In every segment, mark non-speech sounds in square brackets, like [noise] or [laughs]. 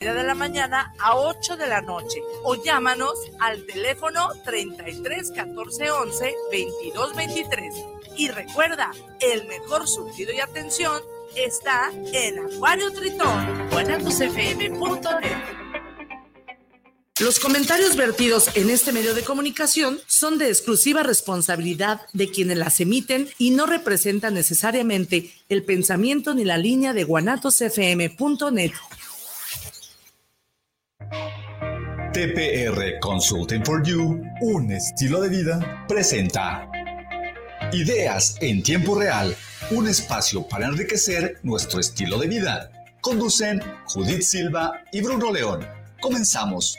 de la mañana a 8 de la noche o llámanos al teléfono 33 14 11 22 23. Y recuerda, el mejor surtido y atención está en Acuario Tritón, guanatosfm.net. Los comentarios vertidos en este medio de comunicación son de exclusiva responsabilidad de quienes las emiten y no representan necesariamente el pensamiento ni la línea de guanatosfm.net. TPR Consulting for You, un estilo de vida, presenta Ideas en tiempo real, un espacio para enriquecer nuestro estilo de vida. Conducen Judith Silva y Bruno León. Comenzamos.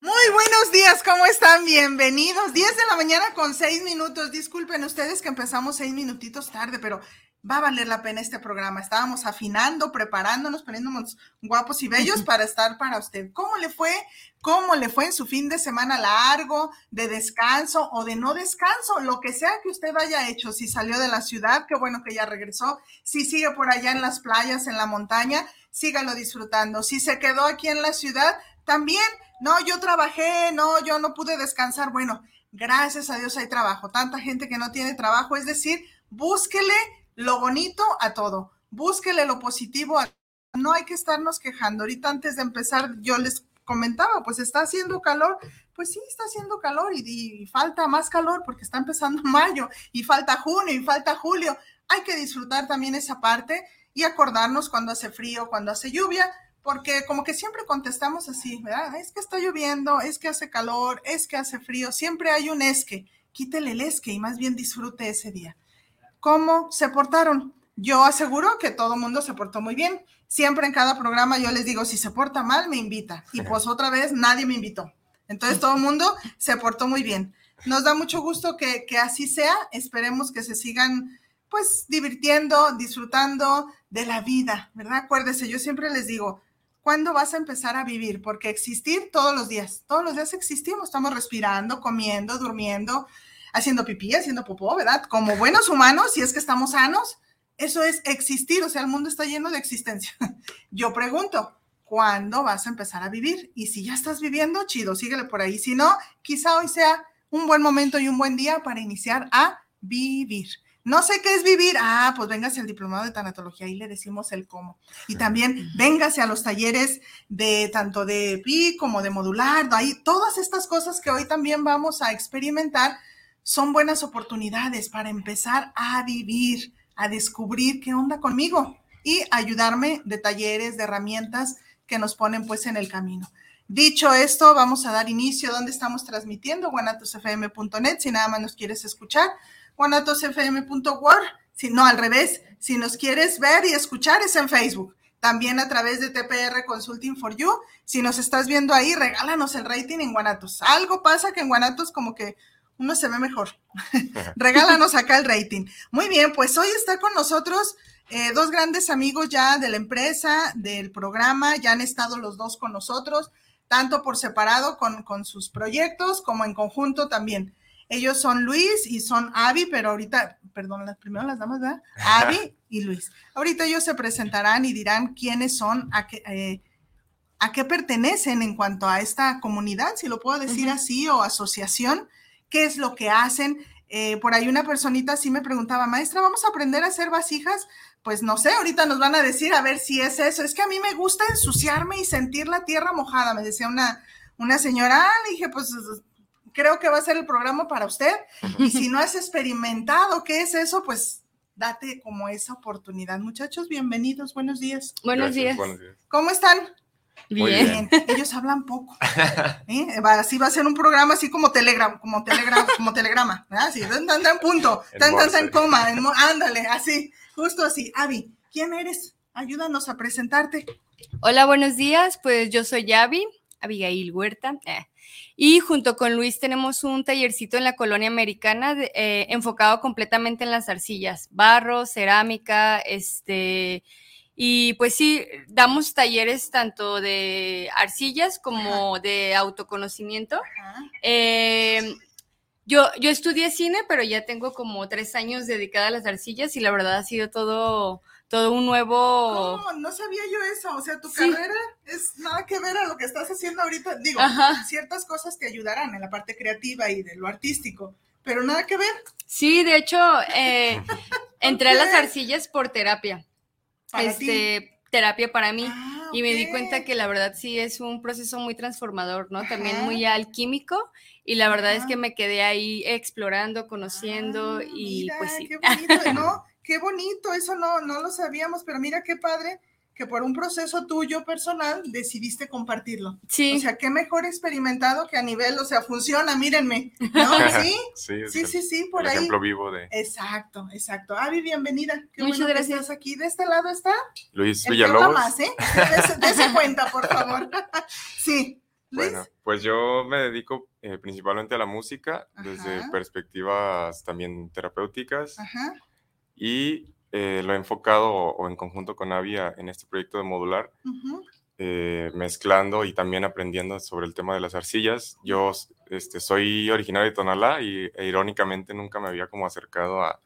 Muy buenos días, ¿cómo están? Bienvenidos. 10 de la mañana con 6 minutos. Disculpen ustedes que empezamos 6 minutitos tarde, pero va a valer la pena este programa. Estábamos afinando, preparándonos, poniéndonos guapos y bellos para estar para usted. ¿Cómo le fue? ¿Cómo le fue en su fin de semana largo, de descanso o de no descanso? Lo que sea que usted haya hecho. Si salió de la ciudad, qué bueno que ya regresó. Si sigue por allá en las playas, en la montaña, sígalo disfrutando. Si se quedó aquí en la ciudad, también, no, yo trabajé, no, yo no pude descansar. Bueno, gracias a Dios hay trabajo. Tanta gente que no tiene trabajo, es decir, búsquele lo bonito a todo. Búsquele lo positivo. No hay que estarnos quejando. Ahorita antes de empezar yo les comentaba, pues está haciendo calor. Pues sí, está haciendo calor y, falta más calor porque está empezando [laughs] mayo y falta junio y falta julio. Hay que disfrutar también esa parte y acordarnos cuando hace frío, cuando hace lluvia, porque como que siempre contestamos así, ¿verdad? Es que está lloviendo, es que hace calor, es que hace frío, siempre hay un es que. Quítele el es que y más bien disfrute ese día cómo se portaron. Yo aseguro que todo el mundo se portó muy bien. Siempre en cada programa yo les digo, si se porta mal, me invita. Y pues otra vez nadie me invitó. Entonces todo el mundo se portó muy bien. Nos da mucho gusto que, que así sea. Esperemos que se sigan pues divirtiendo, disfrutando de la vida, ¿verdad? Acuérdese, yo siempre les digo, ¿cuándo vas a empezar a vivir? Porque existir todos los días, todos los días existimos, estamos respirando, comiendo, durmiendo, haciendo pipí, haciendo popó, ¿verdad? Como buenos humanos, si es que estamos sanos, eso es existir, o sea, el mundo está lleno de existencia. [laughs] Yo pregunto, ¿cuándo vas a empezar a vivir? Y si ya estás viviendo, chido, síguele por ahí. Si no, quizá hoy sea un buen momento y un buen día para iniciar a vivir. No sé qué es vivir. Ah, pues véngase al diplomado de tanatología, y le decimos el cómo. Y también véngase a los talleres de tanto de PI como de modular, ahí todas estas cosas que hoy también vamos a experimentar son buenas oportunidades para empezar a vivir, a descubrir qué onda conmigo y ayudarme de talleres, de herramientas que nos ponen pues en el camino. Dicho esto, vamos a dar inicio. Donde estamos transmitiendo, guanatosfm.net, si nada más nos quieres escuchar, guanatosfm.org, si no al revés, si nos quieres ver y escuchar es en Facebook, también a través de TPR Consulting for You, si nos estás viendo ahí, regálanos el rating en Guanatos. Algo pasa que en Guanatos como que uno se ve mejor. [laughs] Regálanos acá el rating. Muy bien, pues hoy está con nosotros eh, dos grandes amigos ya de la empresa, del programa, ya han estado los dos con nosotros, tanto por separado con, con sus proyectos como en conjunto también. Ellos son Luis y son Avi, pero ahorita, perdón, las primero las damas, ¿verdad? [laughs] Avi y Luis. Ahorita ellos se presentarán y dirán quiénes son, a qué, eh, a qué pertenecen en cuanto a esta comunidad, si lo puedo decir así, o asociación qué es lo que hacen. Eh, por ahí una personita sí me preguntaba, maestra, ¿vamos a aprender a hacer vasijas? Pues no sé, ahorita nos van a decir a ver si es eso. Es que a mí me gusta ensuciarme y sentir la tierra mojada, me decía una, una señora. Ah, le dije, pues creo que va a ser el programa para usted. Y si no has experimentado qué es eso, pues date como esa oportunidad. Muchachos, bienvenidos, buenos días. Buenos, días. ¿Cómo están? Bien. [laughs] Ellos hablan poco. ¿eh? Así va a ser un programa así como Telegram, como Telegram, como Telegrama. Así, tan, tan, tan, punto, tan, tan, tan, coma. ándale, así, justo así. Avi, ¿quién eres? Ayúdanos a presentarte. Hola, buenos días. Pues yo soy Avi, Abigail Huerta. Eh, y junto con Luis tenemos un tallercito en la colonia americana eh, enfocado completamente en las arcillas, barro, cerámica, este y pues sí, damos talleres tanto de arcillas como de autoconocimiento. Em, Yo, yo estudié cine, pero ya tengo como tres años dedicada a las arcillas y la verdad ha sido todo, todo un nuevo... ¿Cómo? No sabía yo eso. O sea, tu Sí. carrera es nada que ver a lo que estás haciendo ahorita. Digo, Ajá. ciertas cosas te ayudarán en la parte creativa y de lo artístico, pero nada que ver. Sí, de hecho, eh, [laughs] entré a las arcillas por terapia. Para este, terapia para mí. Ah, Y me di cuenta que la verdad sí es un proceso muy transformador, ¿no? También muy alquímico. Y la verdad es que me quedé ahí explorando, conociendo Ah, y mira, pues sí. Qué bonito, ¿no? [laughs] Qué bonito, eso no, no lo sabíamos, pero mira qué padre que por un proceso tuyo personal decidiste compartirlo. Sí, O sea, qué mejor experimentado que a nivel, o sea, funciona, mírenme, ¿no? [laughs] Sí, sí, sí, el, sí, sí, por el ahí. ejemplo vivo de Exacto, exacto. Avi, bienvenida. Qué Muchas bueno que gracias. estás aquí. De este lado está Luis que Villalobos. más, ¿eh? Dese, [laughs] cuenta, por favor. [laughs] sí. Luis. Bueno, pues yo me dedico eh, principalmente a la música desde Ajá. perspectivas también terapéuticas Ajá. y eh, lo he enfocado o, o en conjunto con Avia en este proyecto de modular, eh, mezclando y también aprendiendo sobre el tema de las arcillas. Yo este, soy originario de Tonalá y e, irónicamente nunca me había como acercado a,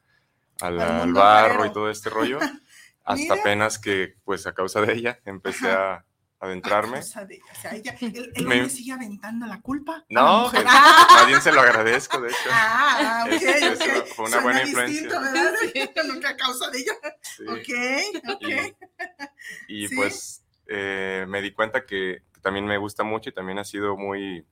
al, barro y todo este rollo, [laughs] hasta apenas que pues a causa de ella empecé a adentrarme. Cosa de- o sea, ella- el, el Me- hombre sigue aventando la culpa. No, mujer. pues, [laughs] más bien se lo agradezco, de hecho. Ah, ok, Es- es ok. una- fue una Suena buena distinto, influencia. ¿verdad? [laughs] Que a causa de ella. Sí. Ok, ok. Y, y, Sí. pues eh, me di cuenta que, que también me gusta mucho y también ha sido muy,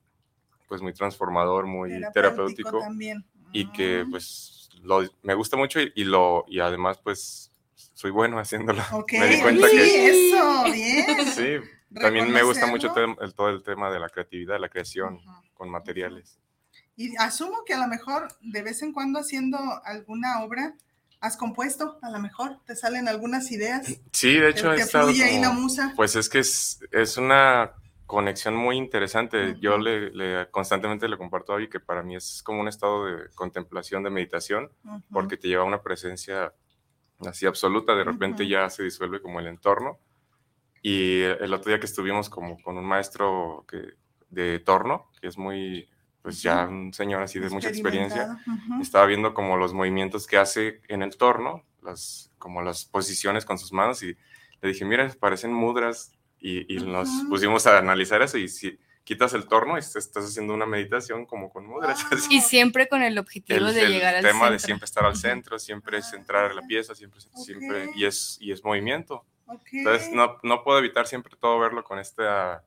pues muy transformador, muy terapéutico también. y que Mm, pues lo- me gusta mucho y, y lo y además pues soy bueno haciéndolo. Ok, [laughs] me di cuenta sí, que eso, bien. sí, también me gusta mucho el, todo el tema de la creatividad, la creación Ujú. con materiales. Y asumo que a lo mejor de vez en cuando haciendo alguna obra has compuesto, a lo mejor te salen algunas ideas. Sí, de hecho he te estado fluye ahí la musa. Pues es que es, es una conexión muy interesante. Yo Ujú. le, le- constantemente le comparto a Abby que para mí es como un estado de contemplación, de meditación, Ujú. porque te lleva a una presencia así absoluta, de repente Ujú. ya se disuelve como el entorno. Y el otro día que estuvimos como con un maestro que, de torno, que es muy, pues ya un señor así de mucha experiencia, Experimentado. Ujú. estaba viendo como los movimientos que hace en el torno, las, como las posiciones con sus manos y le dije, mira, parecen mudras y, y nos Ujú. pusimos a analizar eso y si quitas el torno est- estás haciendo una meditación como con mudras. [laughs] Wow. Y siempre con el objetivo El, de el llegar al tema de centro. siempre estar al centro, siempre es Ah, entrar a la ya. pieza, siempre, siempre Ok. y es y es movimiento. Entonces no, no puedo evitar siempre todo verlo con este ah,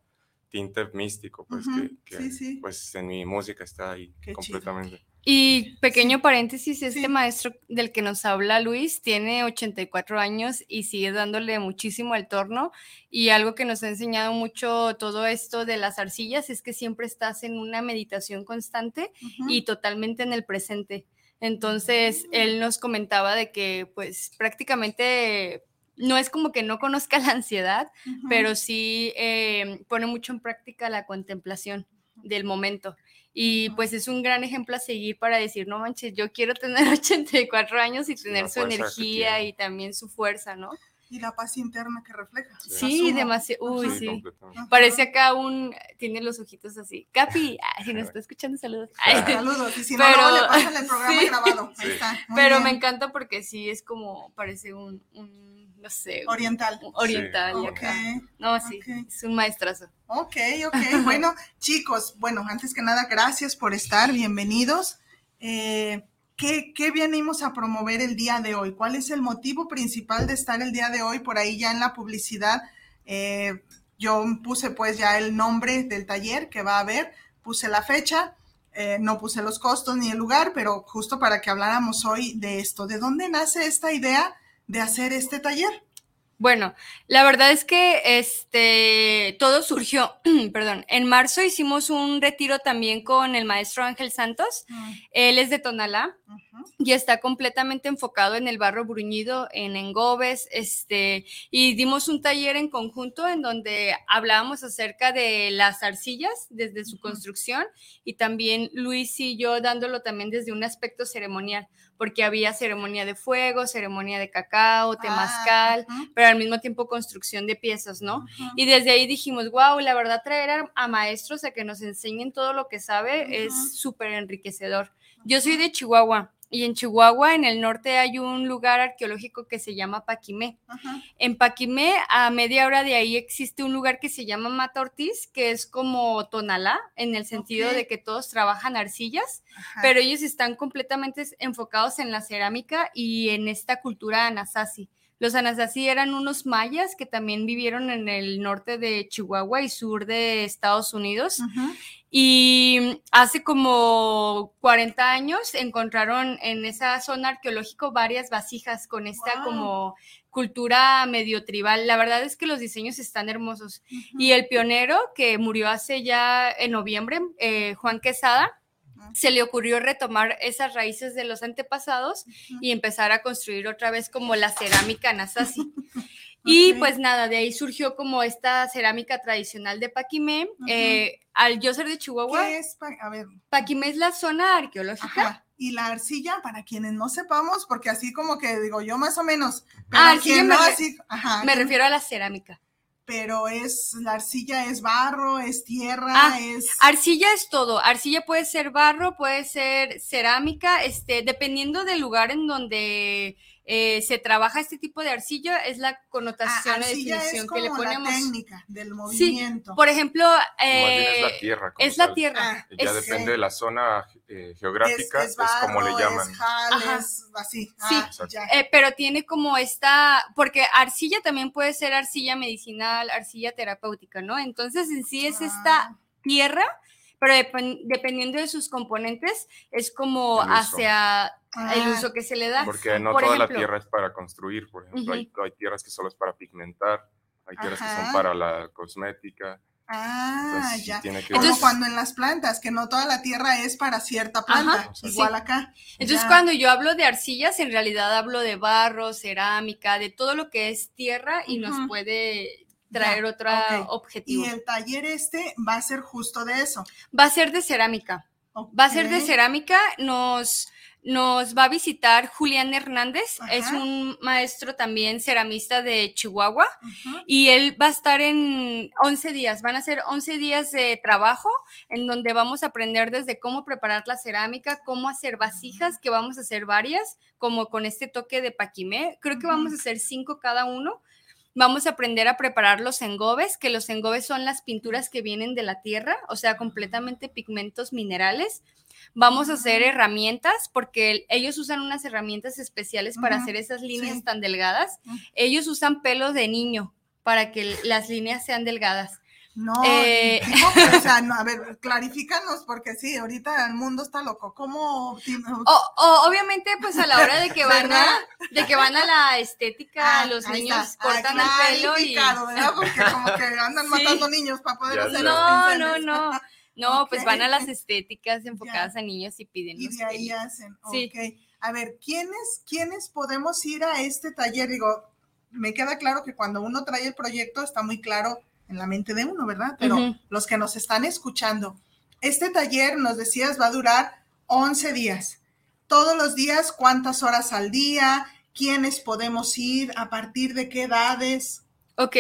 tinte místico, pues que, que, sí, sí. pues en mi música está ahí Qué chido. completamente. Y pequeño paréntesis, este Sí. maestro del que nos habla Luis tiene 84 años y sigue dándole muchísimo al torno y algo que nos ha enseñado mucho todo esto de las arcillas es que siempre estás en una meditación constante y totalmente en el presente. Entonces, él nos comentaba de que pues prácticamente no es como que no conozca [laughs] la ansiedad, pero sí eh, pone mucho en práctica la contemplación del momento. Y pues es un gran ejemplo a seguir para decir, no manches, yo quiero tener [laughs] 84 años y tener su energía y también su fuerza, ¿no? Y la paz interna que refleja. Sí, demasiado. Uy, sí. Parece acá un, tiene los ojitos así. Capi, [laughs] si nos está escuchando, saludos. Ay, Saludos. Y si no, Pero- luego le pasan el [laughs] programa sí. grabado. Ahí Sí. está. Muy Pero me encanta porque sí es como, parece un, un, no sé, Oriental. un oriental. acá. No, sí, es un maestrazo. Ok, ok. [laughs] Bueno, chicos, bueno, antes que nada, gracias por estar, bienvenidos. Eh, ¿qué, ¿Qué venimos a promover el día de hoy? ¿Cuál es el motivo principal de estar el día de hoy? Por ahí ya en la publicidad, eh, yo puse pues ya el nombre del taller que va a haber, puse la fecha, eh, no puse los costos ni el lugar, pero justo para que habláramos hoy de esto, ¿de dónde nace esta idea de hacer este taller? Bueno, la verdad es que este todo surgió, [clears throat] perdón, en marzo hicimos un retiro también con el maestro Ángel Santos. Él es de Tonalá y está completamente enfocado en el barro bruñido, en engobes, este, y dimos un taller en conjunto en donde hablábamos acerca de las arcillas desde su construcción y también Luis y yo dándolo también desde un aspecto ceremonial, porque había ceremonia de fuego, ceremonia de cacao, temazcal, Ah, pero al mismo tiempo construcción de piezas, ¿no? Y desde ahí dijimos, wow, la verdad traer a, maestros a que nos enseñen todo lo que sabe es súper enriquecedor. Yo soy de Chihuahua. Y en Chihuahua, en el norte, hay un lugar arqueológico que se llama Paquimé. Ajá. En Paquimé, a media hora de ahí, existe un lugar que se llama Mata Ortiz, que es como Tonalá, en el sentido de que todos trabajan arcillas, Ajá. pero ellos están completamente enfocados en la cerámica y en esta cultura anasazi. Los anasazi eran unos mayas que también vivieron en el norte de Chihuahua y sur de Estados Unidos. Y hace como 40 años encontraron en esa zona arqueológica varias vasijas con esta como cultura medio tribal. La verdad es que los diseños están hermosos. Y el pionero que murió hace ya en noviembre, eh, Juan Quesada, Se le ocurrió retomar esas raíces de los antepasados y empezar a construir otra vez como la cerámica Nasazi. [laughs] Y pues nada, de ahí surgió como esta cerámica tradicional de Paquimé. Eh, al yo ser de Chihuahua, ¿Qué es? pa- A ver, Paquimé es la zona arqueológica. Ajá. Y la arcilla, para quienes no sepamos, porque así como que digo yo más o menos, pero Ah, arcilla me así, ajá, Me refiero a la cerámica. Pero es, la arcilla es barro, es tierra, Ah, es... Arcilla es todo. Arcilla puede ser barro, puede ser cerámica, este, dependiendo del lugar en donde eh, se trabaja este tipo de arcilla, es la ah, connotación o es definición que le como la ponemos. técnica del movimiento. Por ejemplo, bien es eh, la tierra. como es la tierra. Ah, Y Ya Es- depende de la zona eh, geográfica, es, como le barro, llaman. Es jal, Ajá. es así. Sí. Ah, ya. Eh, pero tiene como esta, porque arcilla también puede ser arcilla medicinal, arcilla terapéutica, ¿no? Entonces en sí es esta Ah, tierra, pero depen- dependiendo de sus componentes, es como hacia el ah, uso que se le da. Porque no Por toda la tierra es para construir, por ejemplo, hay, hay tierras que solo es para pigmentar, hay tierras que son para la cosmética. Ah, entonces ya. tiene que Como cuando en las plantas, que no toda la tierra es para cierta planta, Ajá, sí. igual acá. Entonces, Ya. cuando yo hablo de arcillas, en realidad hablo de barro, cerámica, de todo lo que es tierra y nos puede traer otro objetivo. Y el taller este va a ser justo de eso. Va a ser de cerámica. Va a ser de cerámica. Nos, nos va a visitar Julián Hernández. Ajá. Es un maestro también ceramista de Chihuahua. Y él va a estar en 11 días. Van a ser 11 días de trabajo en donde vamos a aprender desde cómo preparar la cerámica, cómo hacer vasijas, que vamos a hacer varias, como con este toque de paquimé. Creo que vamos a hacer cinco cada uno. Vamos a aprender a preparar los engobes, que los engobes son las pinturas que vienen de la tierra, o sea, completamente pigmentos minerales. Vamos a hacer herramientas porque el- ellos usan unas herramientas especiales para hacer esas líneas sí. tan delgadas. Ellos usan pelo de niño para que las líneas sean delgadas. No, Eh, digo, pero, o sea, no, a ver, clarifícanos, porque sí, ahorita el mundo está loco. ¿Cómo? O, o, obviamente, pues a la hora de que van a, de que van a la estética, Ah, los niños está. cortan Ah, el pelo y clarificado, ¿verdad? [laughs] Porque como que andan Sí. matando niños para poder Ya hacer sé. los no, no, no. [laughs] No, pues van a las estéticas enfocadas a niños y piden Y de ahí pelos. hacen. Sí. Ok. A ver, ¿quiénes, ¿quiénes podemos ir a este taller? Digo, me queda claro que cuando uno trae el proyecto está muy claro en la mente de uno, ¿verdad? Pero los que nos están escuchando, este taller, nos decías, va a durar 11 días. Todos los días, ¿cuántas horas al día? ¿Quiénes podemos ir? ¿A partir de qué edades? Ok.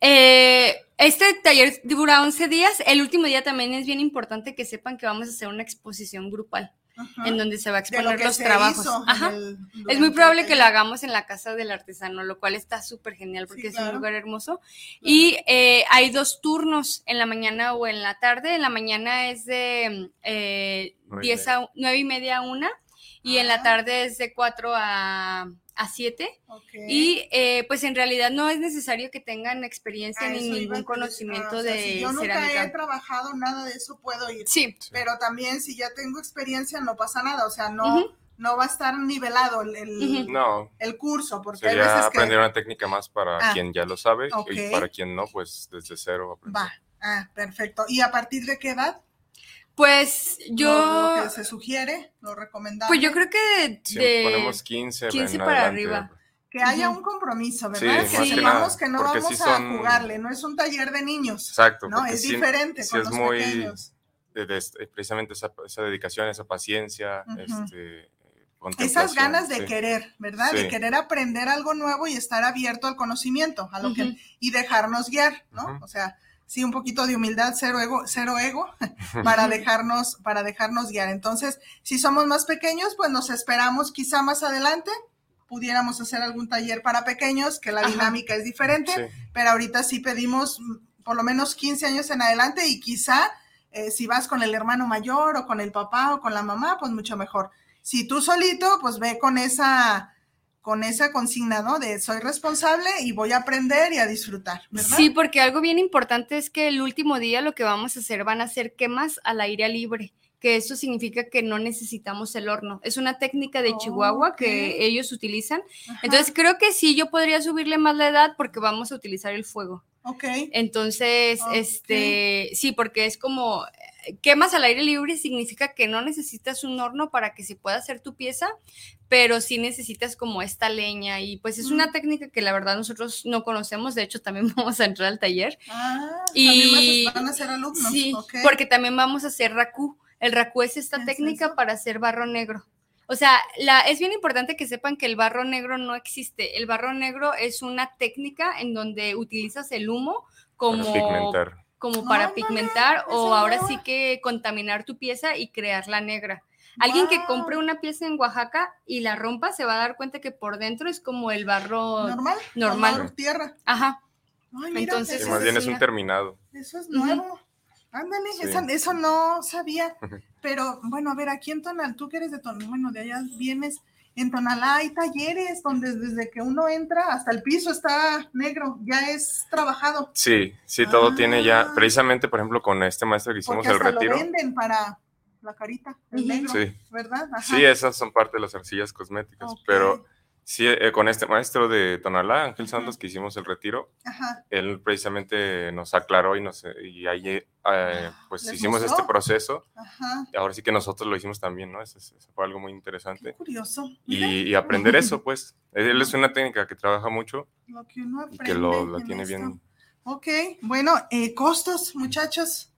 Eh, este taller dura 11 días. El último día también es bien importante que sepan que vamos a hacer una exposición grupal Ajá. en donde se va a lo exponer que los se trabajos. hizo Ajá. el- Es muy probable que lo hagamos en la casa del artesano, lo cual está súper genial porque Sí, es claro. un lugar hermoso. Y eh, hay dos turnos en la mañana o en la tarde. En la mañana es de eh, Nueve y 10 a 9 y media a 1 y en la tarde es de 4 a, a 7. Ok. Y eh, pues en realidad no es necesario que tengan experiencia ni ningún conocimiento Ah, o sea, de si yo nunca he trabajado nada de eso, puedo ir. Sí, Pero también si ya tengo experiencia, no pasa nada. O sea, no, no va a estar nivelado el, el- Ujú. No, el curso, porque hay veces que... aprender una técnica más para Ah, quien ya lo sabe y para quien no, pues desde cero aprender. Va, ah, perfecto. ¿Y a partir de qué edad? Pues yo, Lo, lo que se sugiere, lo recomendable. pues yo creo que Si de, ponemos 15, 15 en para adelante, arriba. Que haya un compromiso, Sí, ¿verdad? más que que nada, que no porque vamos sí a son- jugarle, no es un taller de niños, Exacto, ¿no? Es sí- diferente sí con es los muy pequeños. de- de- precisamente esa, esa dedicación, esa paciencia, Ujú. este, Esas ganas de sí. querer, ¿verdad? De Sí. querer aprender algo nuevo y estar abierto al conocimiento, a lo que Ujú. y dejarnos guiar, ¿no? Ujú. O sea, sí, un poquito de humildad, cero ego, cero ego, [laughs] para dejarnos, para dejarnos guiar. Entonces, si somos más pequeños, pues nos esperamos quizá más adelante pudiéramos hacer algún taller para pequeños, que la dinámica es diferente, pero ahorita sí pedimos mm, por lo menos 15 años en adelante y quizá eh, si vas con el hermano mayor o con el papá o con la mamá, pues mucho mejor. Si tú solito, pues ve con esa con esa consigna, ¿no? De soy responsable y voy a aprender y a disfrutar, ¿verdad? Sí, porque algo bien importante es que el último día lo que vamos a hacer van a ser quemas al aire libre que eso significa que no necesitamos el horno. Es una técnica de Chihuahua que ellos utilizan. Entonces creo que sí, yo podría subirle más la edad porque vamos a utilizar el fuego. Ok. Entonces, este, sí, porque es como eh, quemas al aire libre significa que no necesitas un horno para que se pueda hacer tu pieza, pero sí necesitas como esta leña y pues es una técnica que la verdad nosotros no conocemos, de hecho también [laughs] vamos a entrar al taller. Ah, y van a ser alumnos. Sí, porque también vamos a hacer racú. El racú es esta técnica para hacer barro negro. O sea, la, es bien importante que sepan que el barro negro no existe. El barro negro es una técnica en donde utilizas el humo como para pigmentar, como para pigmentar o ahora sí que contaminar tu pieza y crearla negra. Alguien que compre una pieza en Oaxaca y la rompa se va a dar cuenta que por dentro es como el barro normal, normal. tierra. Ajá. Entonces, más bien es un terminado. Eso es nuevo. Ándale, eso, no sabía. Pero bueno, a ver, aquí en Tonal, tú que eres de Tonal, bueno, de allá vienes, en Tonalá hay talleres donde desde que uno entra hasta el piso está negro, ya es trabajado. Sí, sí, todo tiene ya, ah. precisamente, por ejemplo, con este maestro que hicimos el retiro. Lo venden para la carita, el negro, ¿verdad? Sí, esas son parte de las arcillas cosméticas, pero Sí, eh, con este maestro de Tonalá, Ángel Santos, que hicimos el retiro, él precisamente nos aclaró y, nos, y ahí eh, ah, pues hicimos este proceso. Y ahora sí que nosotros lo hicimos también, ¿no? Eso, fue algo muy interesante. curioso. Y, aprender eso, pues. Él es una técnica que trabaja mucho. Lo que uno aprende. Y que lo, tiene bien. Ok, bueno, eh, costos, muchachos.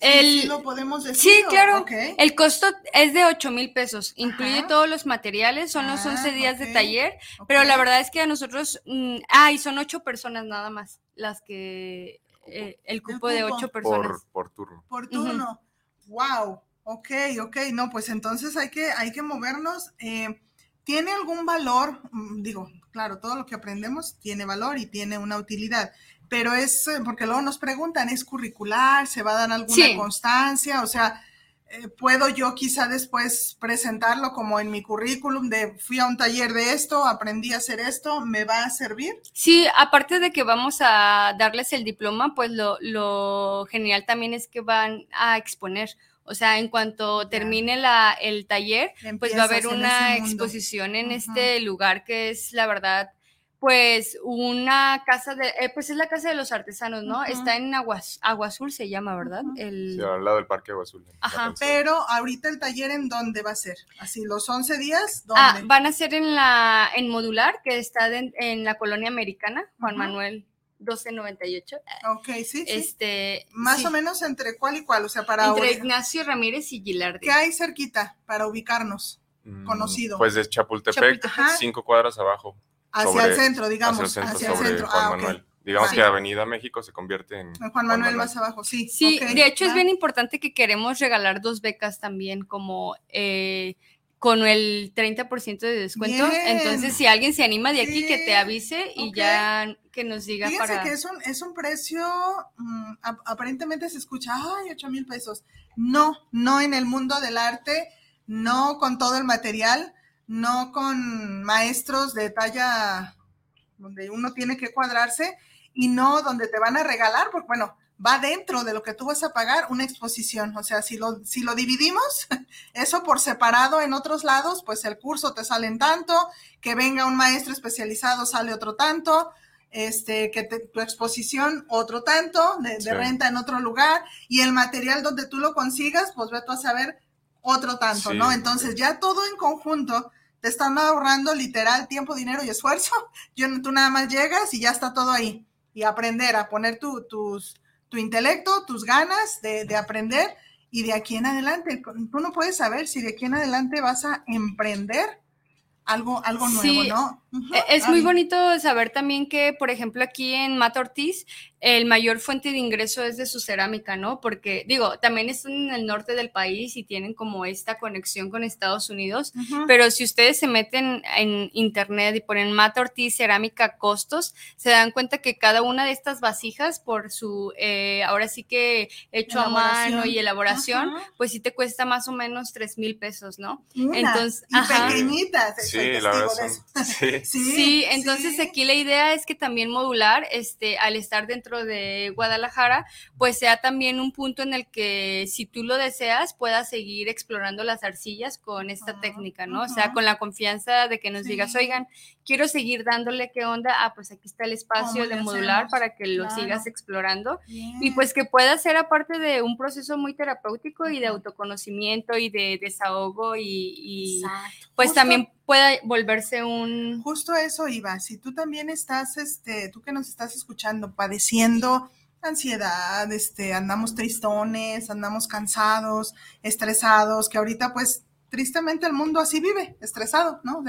El, sí, lo podemos decir. Sí, claro. El costo es de 8 mil pesos. Incluye todos los materiales, son los 11 ah, días de taller. Pero la verdad es que a nosotros. Mm, ah, y son 8 personas nada más. Las que. Eh, el cupo de 8 personas. Por, turno. Por turno. Wow. Ok, ok. No, pues entonces hay que, hay que movernos. Eh, ¿Tiene algún valor? Mm, digo, claro, todo lo que aprendemos tiene valor y tiene una utilidad pero es, eh, porque luego nos preguntan, ¿es curricular? ¿Se va a dar alguna constancia? O sea, eh, ¿puedo yo quizá después presentarlo como en mi currículum de fui a un taller de esto, aprendí a hacer esto, ¿me va a servir? Sí, aparte de que vamos a darles el diploma, pues lo, lo genial también es que van a exponer. O sea, en cuanto termine la, el taller, pues va a haber una exposición en este lugar que es, la verdad, pues una casa de, eh, pues es la casa de los artesanos, ¿no? Está en Agua, Agua, Azul, se llama, ¿verdad? El... Sí, al lado del Parque Agua Azul. Ajá. Pero ahorita el taller en dónde va a ser? Así, los 11 días, ¿dónde? Ah, van a ser en la, en Modular, que está en la colonia americana, Juan Manuel 1298. Ok, sí, sí. Este, Más o menos entre cuál y cuál, o sea, para... Entre Ignacio Ramírez y Gilardi. ¿Qué hay cerquita para ubicarnos? Mm, Conocido. Pues de Chapultepec, cinco cuadras abajo. Hacia el centro, digamos. Hacia el centro, Juan ah, Manuel. Digamos que Avenida México se convierte en. Juan Manuel, más abajo, sí. Sí, de hecho es bien importante que queremos regalar dos becas también, como eh, con el 30% de descuento. Entonces, si alguien se anima de aquí, que te avise y ya que nos diga Fíjense que es un, es un precio, mm, aparentemente se escucha, ay, 8 mil pesos. No, no en el mundo del arte, no con todo el material no con maestros de talla donde uno tiene que cuadrarse y no donde te van a regalar, porque bueno, va dentro de lo que tú vas a pagar una exposición. O sea, si lo, si lo dividimos, [laughs] eso por separado en otros lados, pues el curso te sale en tanto, que venga un maestro especializado sale otro tanto, este, que tu exposición otro tanto de, renta en otro lugar y el material donde tú lo consigas, pues ve tú a saber otro tanto, ¿no? Entonces ya todo en conjunto te están ahorrando literal tiempo, dinero y esfuerzo. [laughs] Yo, tú nada más llegas y ya está todo ahí. Y aprender a poner tu, tus, tu intelecto, tus ganas de, de aprender y de aquí en adelante. Tú no puedes saber si de aquí en adelante vas a emprender algo, algo nuevo, ¿no? E, es muy bonito saber también que, por ejemplo, aquí en Mata Ortiz, el mayor fuente de ingreso es de su cerámica, ¿no? Porque, digo, también están en el norte del país y tienen como esta conexión con Estados Unidos, pero si ustedes se meten en internet y ponen Mata Ortiz cerámica costos, se dan cuenta que cada una de estas vasijas, por su, eh, ahora sí que hecho a mano y elaboración, pues sí te cuesta más o menos 3 mil pesos, ¿no? Entonces, y pequeñitas. Sí, la verdad. [laughs] sí. Sí, entonces aquí la idea es que también modular, este, al estar dentro de Guadalajara, pues sea también un punto en el que si tú lo deseas, puedas seguir explorando las arcillas con esta ah, técnica, ¿no? O sea, con la confianza de que nos digas, oigan, quiero seguir dándole qué onda, ah, pues aquí está el espacio de modular para que lo sigas explorando y pues que pueda ser aparte de un proceso muy terapéutico y de autoconocimiento y de desahogo y, pues también pueda volverse un... Justo eso iba, si tú también estás, este, tú que nos estás escuchando, padeciendo ansiedad, este, andamos tristones, andamos cansados, estresados, que ahorita pues tristemente el mundo así vive, estresado, ¿no?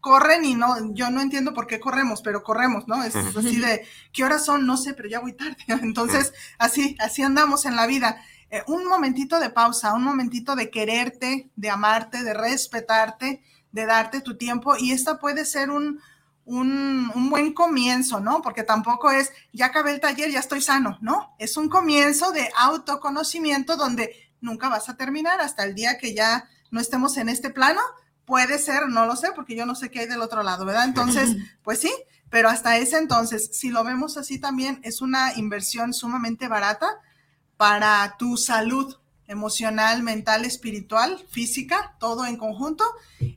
corren y no, yo no entiendo por qué corremos, pero corremos, ¿no? Es así de, ¿qué horas son? No sé, pero ya voy tarde. [laughs] Entonces, así, así andamos en la vida. Eh, un momentito de pausa, un momentito de quererte, de amarte, de respetarte de darte tu tiempo y esta puede ser un, un, buen comienzo, ¿no? Porque tampoco es, ya acabé el taller, ya estoy sano, ¿no? Es un comienzo de autoconocimiento donde nunca vas a terminar hasta el día que ya no estemos en este plano. Puede ser, no lo sé, porque yo no sé qué hay del otro lado, ¿verdad? Entonces, pues sí, pero hasta ese entonces, si lo vemos así también, es una inversión sumamente barata para tu salud, emocional, mental, espiritual, física, todo en conjunto.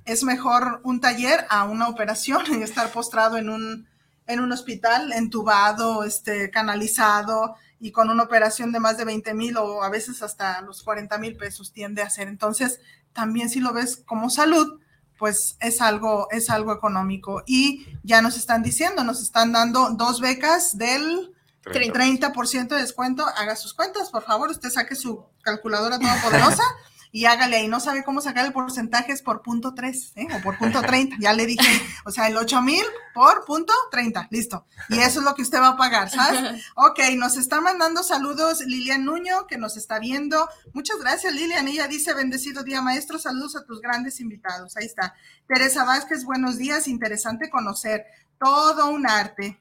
Es mejor un taller a una operación y [laughs] estar postrado en un, en un hospital, entubado, este, canalizado y con una operación de más de 20 mil o a veces hasta los 40 mil pesos tiende a ser. Entonces, también si lo ves como salud, pues es algo, es algo económico. Y ya nos están diciendo, nos están dando dos becas del 30%, de descuento, haga sus cuentas, por favor, usted saque su calculadora todopoderosa [laughs] y hágale ahí. No sabe cómo sacar el porcentaje, es por punto 3 ¿eh? o por punto 30. Ya le dije, o sea, el 8 mil por punto 30, listo. Y eso es lo que usted va a pagar, ¿sabes? [laughs] Ok, nos está mandando saludos Lilian Nuño, que nos está viendo. Muchas gracias, Lilian. Ella dice, bendecido día, maestro. Saludos a tus grandes invitados. Ahí está. Teresa Vázquez, buenos días. Interesante conocer todo un arte.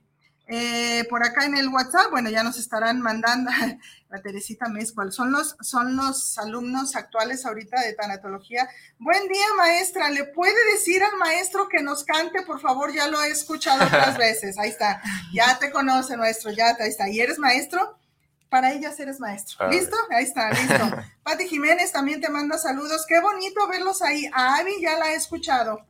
Eh, por acá en el WhatsApp, bueno, ya nos estarán mandando [laughs] la Teresita Mezcual. Son los, son los alumnos actuales ahorita de tanatología. Buen día, maestra. ¿Le puede decir al maestro que nos cante, por favor? Ya lo he escuchado otras [laughs] veces. Ahí está. Ya te conoce, maestro. Ya ahí está. ¿Y eres maestro? Para ellas eres maestro. ¿Listo? Ahí está, listo. [laughs] Pati Jiménez también te manda saludos. Qué bonito verlos ahí. A Abby ya la he escuchado.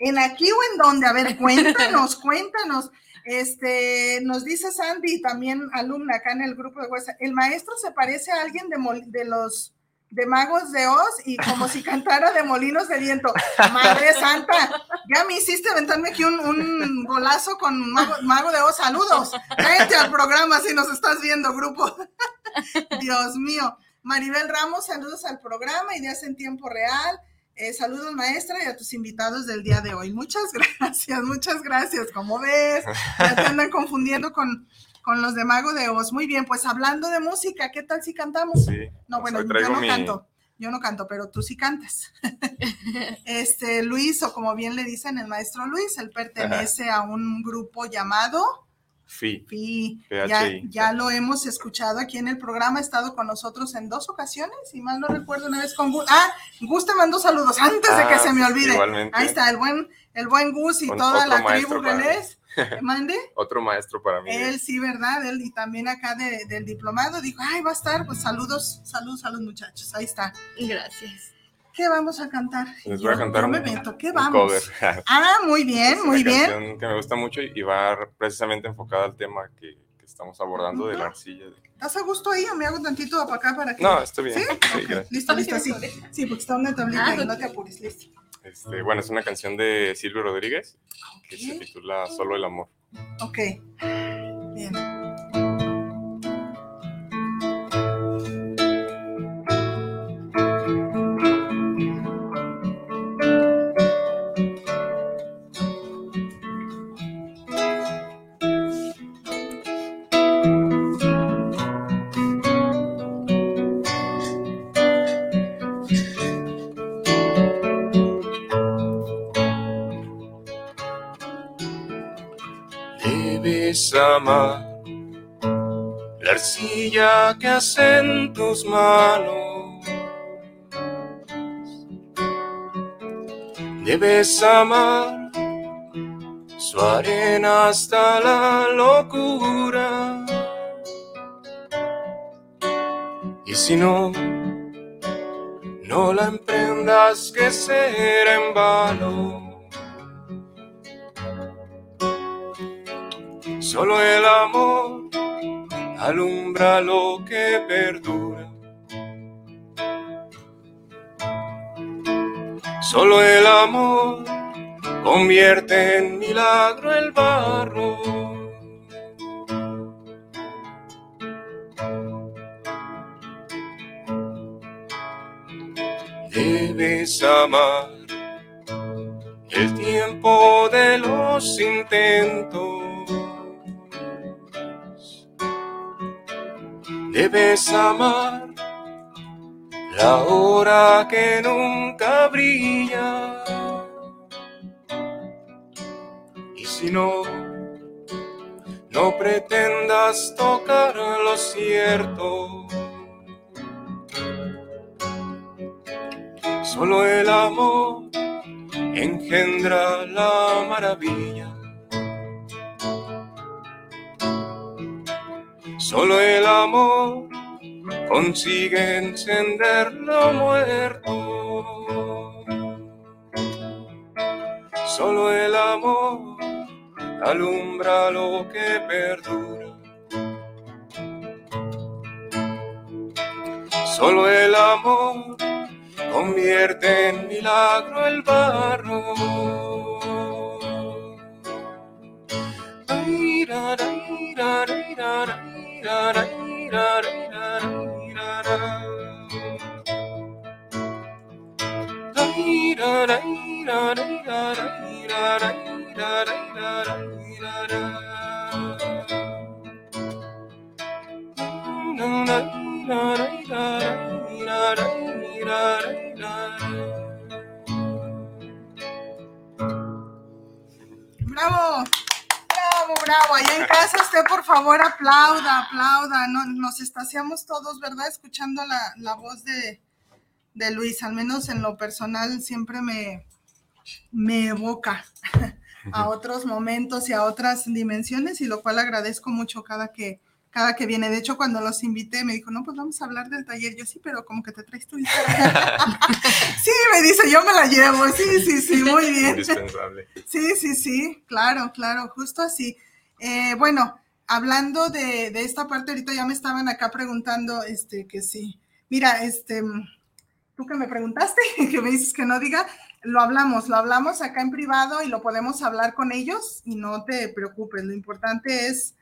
¿En aquí o en dónde? A ver, cuéntanos, cuéntanos. Este, nos dice Sandy, también alumna acá en el grupo de WhatsApp, el maestro se parece a alguien de, los de Magos de Oz y como si cantara de Molinos de Viento. Madre Santa, ya me hiciste aventarme aquí un, golazo con Mago, de Oz. Saludos, vente al programa si nos estás viendo, grupo. [laughs] Dios mío. Maribel Ramos, saludos al programa, Ideas en Tiempo Real. Eh, saludos maestra y a tus invitados del día de hoy. Muchas [laughs] gracias, muchas gracias. Como ves, ya te andan [laughs] confundiendo con, con los de Mago de Oz. Muy bien, pues hablando de música, ¿qué tal si cantamos? Sí. No, bueno, yo no canto. Yo no canto, pero tú sí cantas. [laughs] este Luis, o como bien le dicen el maestro Luis, él pertenece a un grupo llamado FI. Ya, lo hemos escuchado aquí en el programa, ha estado con nosotros en dos ocasiones, y mal no recuerdo una vez con Gus. Ah, Gus te mandó saludos antes de que ah, se me olvide. Ahí está, el buen, el buen Gus y toda la tribu Renés. [laughs] ¿Mande? Otro maestro para mí. Él sí, ¿verdad? Él y también acá del diplomado dijo, ay, va a estar, pues saludos, saludos a los muchachos. Ahí está. Gracias. ¿Qué vamos a cantar? Les voy a cantar un, ¿Qué vamos? ah, muy bien, muy bien. que me gusta mucho y va precisamente enfocada al tema que, estamos abordando de la arcilla. ¿Estás a gusto ahí o me hago tantito para acá para que... No, estoy bien. ¿Sí? Listo, listo, sí. Sí, porque está una tablita ah, ahí, no te apures, listo. Este, bueno, es una canción de Silvio Rodríguez que se titula Solo el amor. Ok. Bien. La arcilla que hacen tus manos. Debes amar su arena hasta la locura. Y si no, no la emprendas que será en vano. Solo el amor alumbra lo que perdura. Solo el amor convierte en milagro el barro. Debes amar el tiempo de los intentos Debes amar la hora que nunca brilla. Y si no, no pretendas tocar lo cierto. Solo el amor engendra la maravilla. Solo el amor consigue encender lo muerto. Solo el amor alumbra lo que perdura. Solo el amor convierte en milagro el barro. Bravo favor, aplauda, aplauda. No, nos estaciamos todos, ¿verdad? Escuchando la, voz de, Luis. Al menos en lo personal siempre me, me evoca a otros momentos y a otras dimensiones, y lo cual agradezco mucho cada que, cada que viene. De hecho, cuando los invité, me dijo, no, pues vamos a hablar del taller. Yo sí, pero como que te traes tu [laughs] sí, me dice, yo me la llevo. Sí, sí, sí, muy bien. Indispensable. Sí, sí, sí, claro, claro, justo así. Eh, bueno, hablando de, esta parte, ahorita ya me estaban acá preguntando, este, que sí. Mira, este, tú que me preguntaste, [laughs] que me dices que no diga, lo hablamos, lo hablamos acá en privado y lo podemos hablar con ellos y no te preocupes, lo importante es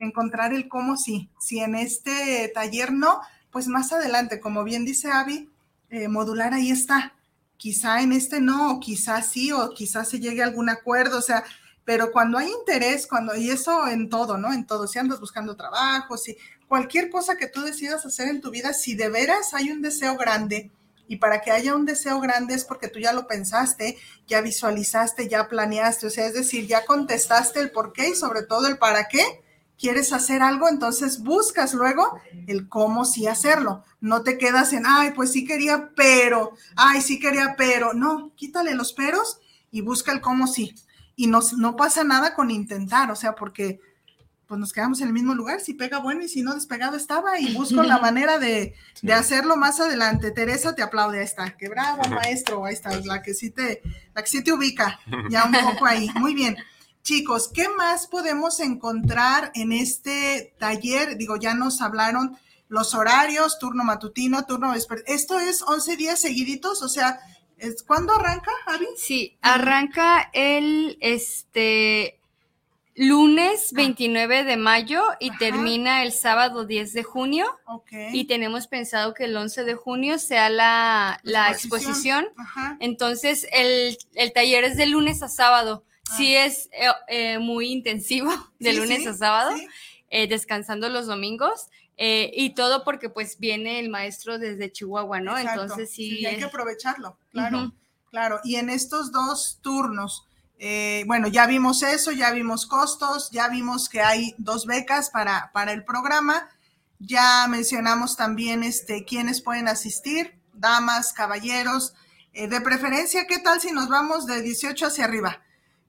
encontrar el cómo sí. Si en este taller no, pues más adelante, como bien dice Avi, eh, modular ahí está. Quizá en este no, o quizá sí, o quizá se llegue a algún acuerdo, o sea, pero cuando hay interés, cuando, y eso en todo, ¿no? En todo, si andas buscando trabajo, si cualquier cosa que tú decidas hacer en tu vida, si de veras hay un deseo grande, y para que haya un deseo grande es porque tú ya lo pensaste, ya visualizaste, ya planeaste, o sea, es decir, ya contestaste el por qué y sobre todo el para qué quieres hacer algo, entonces buscas luego el cómo sí hacerlo. No te quedas en, ay, pues sí quería, pero, ay, sí quería, pero. No, quítale los peros y busca el cómo sí y no pasa nada con intentar, o sea, porque pues nos quedamos en el mismo lugar, si pega bueno y si no despegado estaba y busco la manera de, hacerlo más adelante. Teresa te aplaude, ahí está, que bravo maestro, ahí está, la que sí te, la que sí te ubica, ya un poco ahí, muy bien. Chicos, ¿qué más podemos encontrar en este taller? Digo, ya nos hablaron los horarios, turno matutino, turno vespertino. Esto es 11 días seguiditos, o sea, ¿Cuándo arranca, Javi? Sí, arranca el este lunes 29 ah. de mayo y termina el sábado 10 de junio. Y tenemos pensado que el 11 de junio sea la, exposición. Entonces, el, taller es de lunes a sábado. Sí ah. es eh, eh, muy intensivo de lunes a sábado, eh, descansando los domingos. Eh, y todo porque pues viene el maestro desde Chihuahua, ¿no? Entonces sí, hay que aprovecharlo, claro, claro. Y en estos dos turnos, Eh, bueno, ya vimos eso, ya vimos costos, ya vimos que hay dos becas para, para el programa. Ya mencionamos también este, quiénes pueden asistir, damas, caballeros. Eh, de preferencia, ¿qué tal si nos vamos de 18 hacia arriba?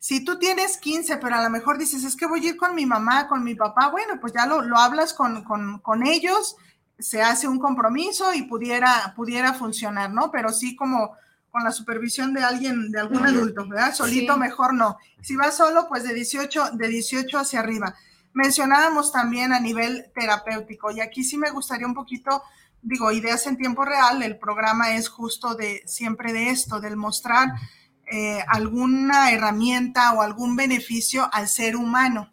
Si tú tienes 15, pero a lo mejor dices, es que voy a ir con mi mamá, con mi papá, bueno, pues ya lo, lo hablas con, con, con, ellos, se hace un compromiso y pudiera, pudiera funcionar, ¿no? Pero sí como con la supervisión de alguien, de algún adulto, ¿verdad? Solito mejor no. Si vas solo, pues de 18, de 18 hacia arriba. Mencionábamos también a nivel terapéutico y aquí sí me gustaría un poquito, digo, ideas en tiempo real, el programa es justo de siempre de esto, del mostrar eh, alguna herramienta o algún beneficio al ser humano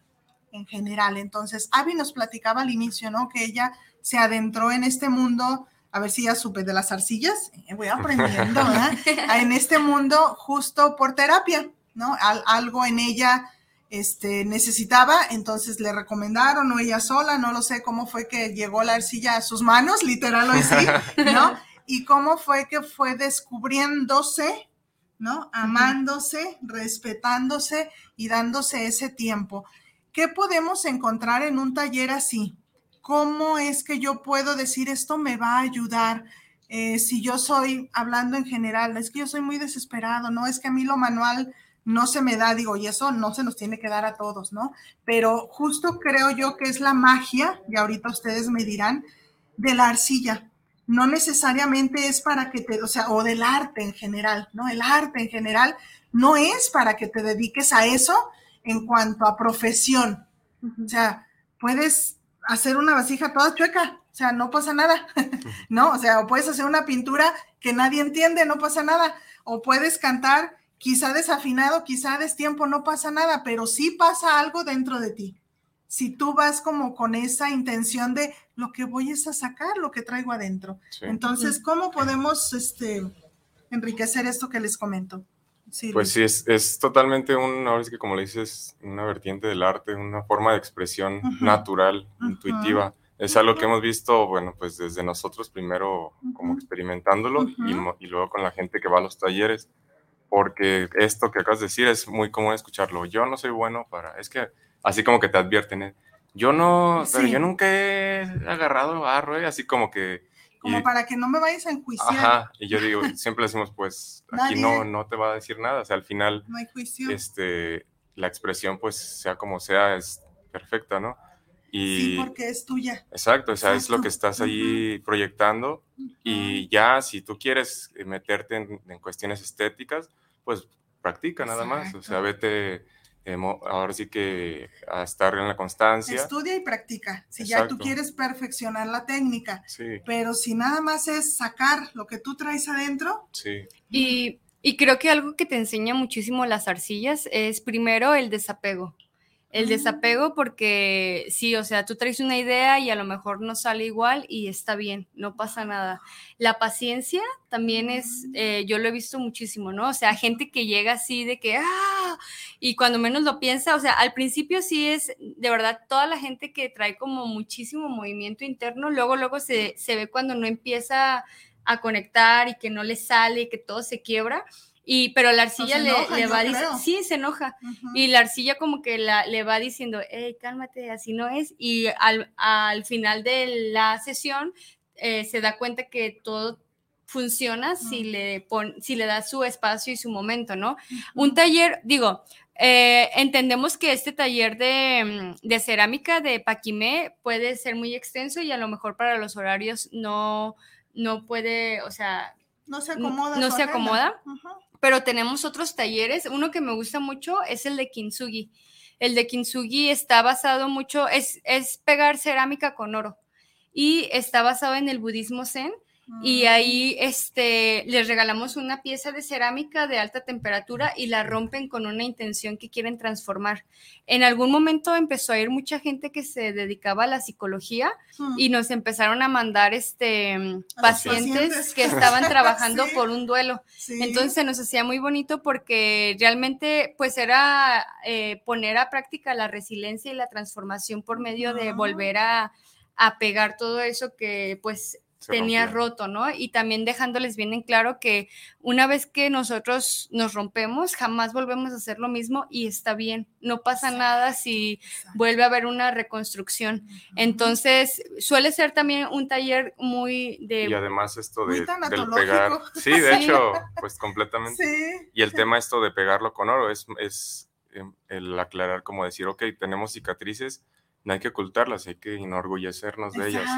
en general. Entonces, Abby nos platicaba al inicio, ¿no? Que ella se adentró en este mundo a ver si ya supe de las arcillas, eh, voy aprendiendo, ¿verdad? [laughs] en este mundo justo por terapia, ¿no? algo en ella este, necesitaba, entonces le recomendaron, o ella sola, no lo sé cómo fue que llegó la arcilla a sus manos, literal o así, ¿no? [laughs] Y cómo fue que fue descubriéndose, ¿no? Amándose, respetándose y dándose ese tiempo. ¿Qué podemos encontrar en un taller así? ¿Cómo es que yo puedo decir esto me va a ayudar? Eh, si yo soy, hablando en general, es que yo soy muy desesperado, ¿no? Es que a mí lo manual no se me da, digo, y eso no se nos tiene que dar a todos, ¿no? Pero justo creo yo que es la magia, y ahorita ustedes me dirán, de la arcilla. No necesariamente es para que te, o sea, o del arte en general, ¿no? El arte en general no es para que te dediques a eso en cuanto a profesión. O sea, puedes hacer una vasija toda chueca, o sea, no pasa nada, [laughs] ¿no? O sea, o puedes hacer una pintura que nadie entiende, no pasa nada, o puedes cantar quizá desafinado, quizá destiempo, no pasa nada, pero sí pasa algo dentro de ti. Si tú vas como con esa intención de lo que voy es a sacar, lo que traigo adentro. Entonces, ¿cómo podemos este, enriquecer esto que les comento? pues sí, es, es, totalmente un, ahora es que como le dices, una vertiente del arte, una forma de expresión natural, intuitiva. Es algo que hemos visto, bueno, pues desde nosotros primero como experimentándolo y, y, luego con la gente que va a los talleres, porque esto que acabas de decir es muy común escucharlo. Yo no soy bueno para, es que así como que te advierten, ¿eh? yo no, pero yo nunca he agarrado barro, ¿eh? así como que como para que no me vayas a enjuiciar. Ajá, y yo digo, [laughs] siempre decimos, pues aquí no, no te va a decir nada, o sea, al final, no hay juicio. este, la expresión, pues sea como sea, es perfecta, ¿no? Y, sí, porque es tuya. Exacto, o sea, es lo que estás ahí proyectando y ya si tú quieres meterte en, en cuestiones estéticas, pues practica nada más, o sea, vete ahora sí que a estar en la constancia. Estudia y practica. Si ya tú quieres perfeccionar la técnica, pero si nada más es sacar lo que tú traes adentro. Sí. Y, y creo que algo que te enseña muchísimo las arcillas es primero el desapego. El desapego porque sí, o sea, tú traes una idea y a lo mejor no sale igual y está bien, no pasa nada. La paciencia también es, eh, yo lo he visto muchísimo, ¿no? O sea, gente que llega así de que, ah, y cuando menos lo piensa, o sea, al principio sí es, de verdad, toda la gente que trae como muchísimo movimiento interno, luego, luego se, se ve cuando no empieza a conectar y que no le sale, que todo se quiebra y, pero la arcilla le, va diciendo, sí, se enoja. Y la arcilla como que la, le va diciendo, hey, cálmate, así no es. Y al, al final de la sesión eh, se da cuenta que todo funciona si, le pon, si le da su espacio y su momento, ¿no? Un taller, digo, eh, entendemos que este taller de, mm, de, cerámica de Paquimé puede ser muy extenso y a lo mejor para los horarios no, no puede, o sea... No se acomoda. No se acomoda pero tenemos otros talleres. Uno que me gusta mucho es el de Kintsugi. El de Kintsugi está basado mucho, es, es pegar cerámica con oro y está basado en el budismo zen y ahí este, les regalamos una pieza de cerámica de alta temperatura y la rompen con una intención que quieren transformar. En algún momento empezó a ir mucha gente que se dedicaba a la psicología y nos empezaron a mandar este, pacientes, que estaban [laughs] trabajando por un duelo. Entonces se nos hacía muy bonito porque realmente pues era eh, poner a práctica la resiliencia y la transformación por medio de volver a, a pegar todo eso que pues tenía roto, ¿no? Y también dejándoles bien en claro que una vez que nosotros nos rompemos, jamás volvemos a hacer lo mismo y está bien, no pasa nada si vuelve a haber una reconstrucción. Entonces, suele ser también un taller muy de... Y además esto de, del pegar... [laughs] Sí, de hecho, pues completamente. Sí. Y el tema esto de pegarlo con oro es, es em, el aclarar, como decir, ok, tenemos cicatrices, no hay que ocultarlas, hay que enorgullecernos de ellas